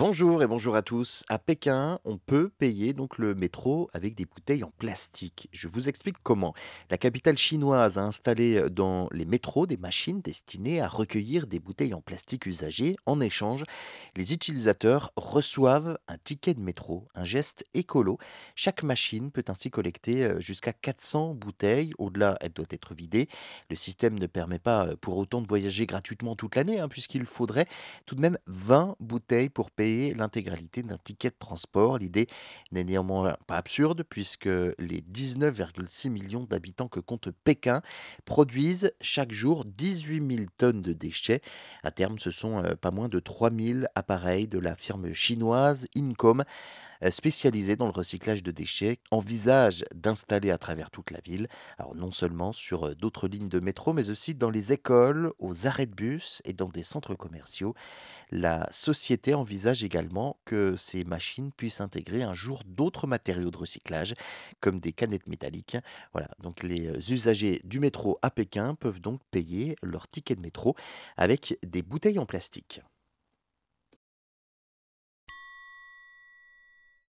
Bonjour et bonjour à tous. À Pékin, on peut payer donc le métro avec des bouteilles en plastique. Je vous explique comment. La capitale chinoise a installé euh, dans les métros des machines destinées à recueillir des bouteilles en plastique usagées. En échange, les utilisateurs reçoivent un ticket de métro, un geste écolo. Chaque machine peut ainsi collecter euh, jusqu'à 400 bouteilles. Au-delà, elle doit être vidée. Le système ne permet pas euh, pour autant de voyager gratuitement toute l'année, hein, puisqu'il faudrait tout de même 20 bouteilles pour payer l'intégralité d'un ticket de transport. L'idée n'est néanmoins pas absurde puisque les 19,6 millions d'habitants que compte Pékin produisent chaque jour 18 000 tonnes de déchets. À terme, ce sont euh, pas moins de 3 000 appareils de la firme chinoise Incom spécialisée dans le recyclage de déchets, envisage d'installer à travers toute la ville, alors non seulement sur euh, d'autres lignes de métro, mais aussi dans les écoles, aux arrêts de bus et dans des centres commerciaux. La société envisage également que ces machines puissent intégrer un jour d'autres matériaux de recyclage, comme des canettes métalliques. Voilà, donc les euh, usagers du métro à Pékin peuvent donc payer leur ticket de métro avec des bouteilles en plastique.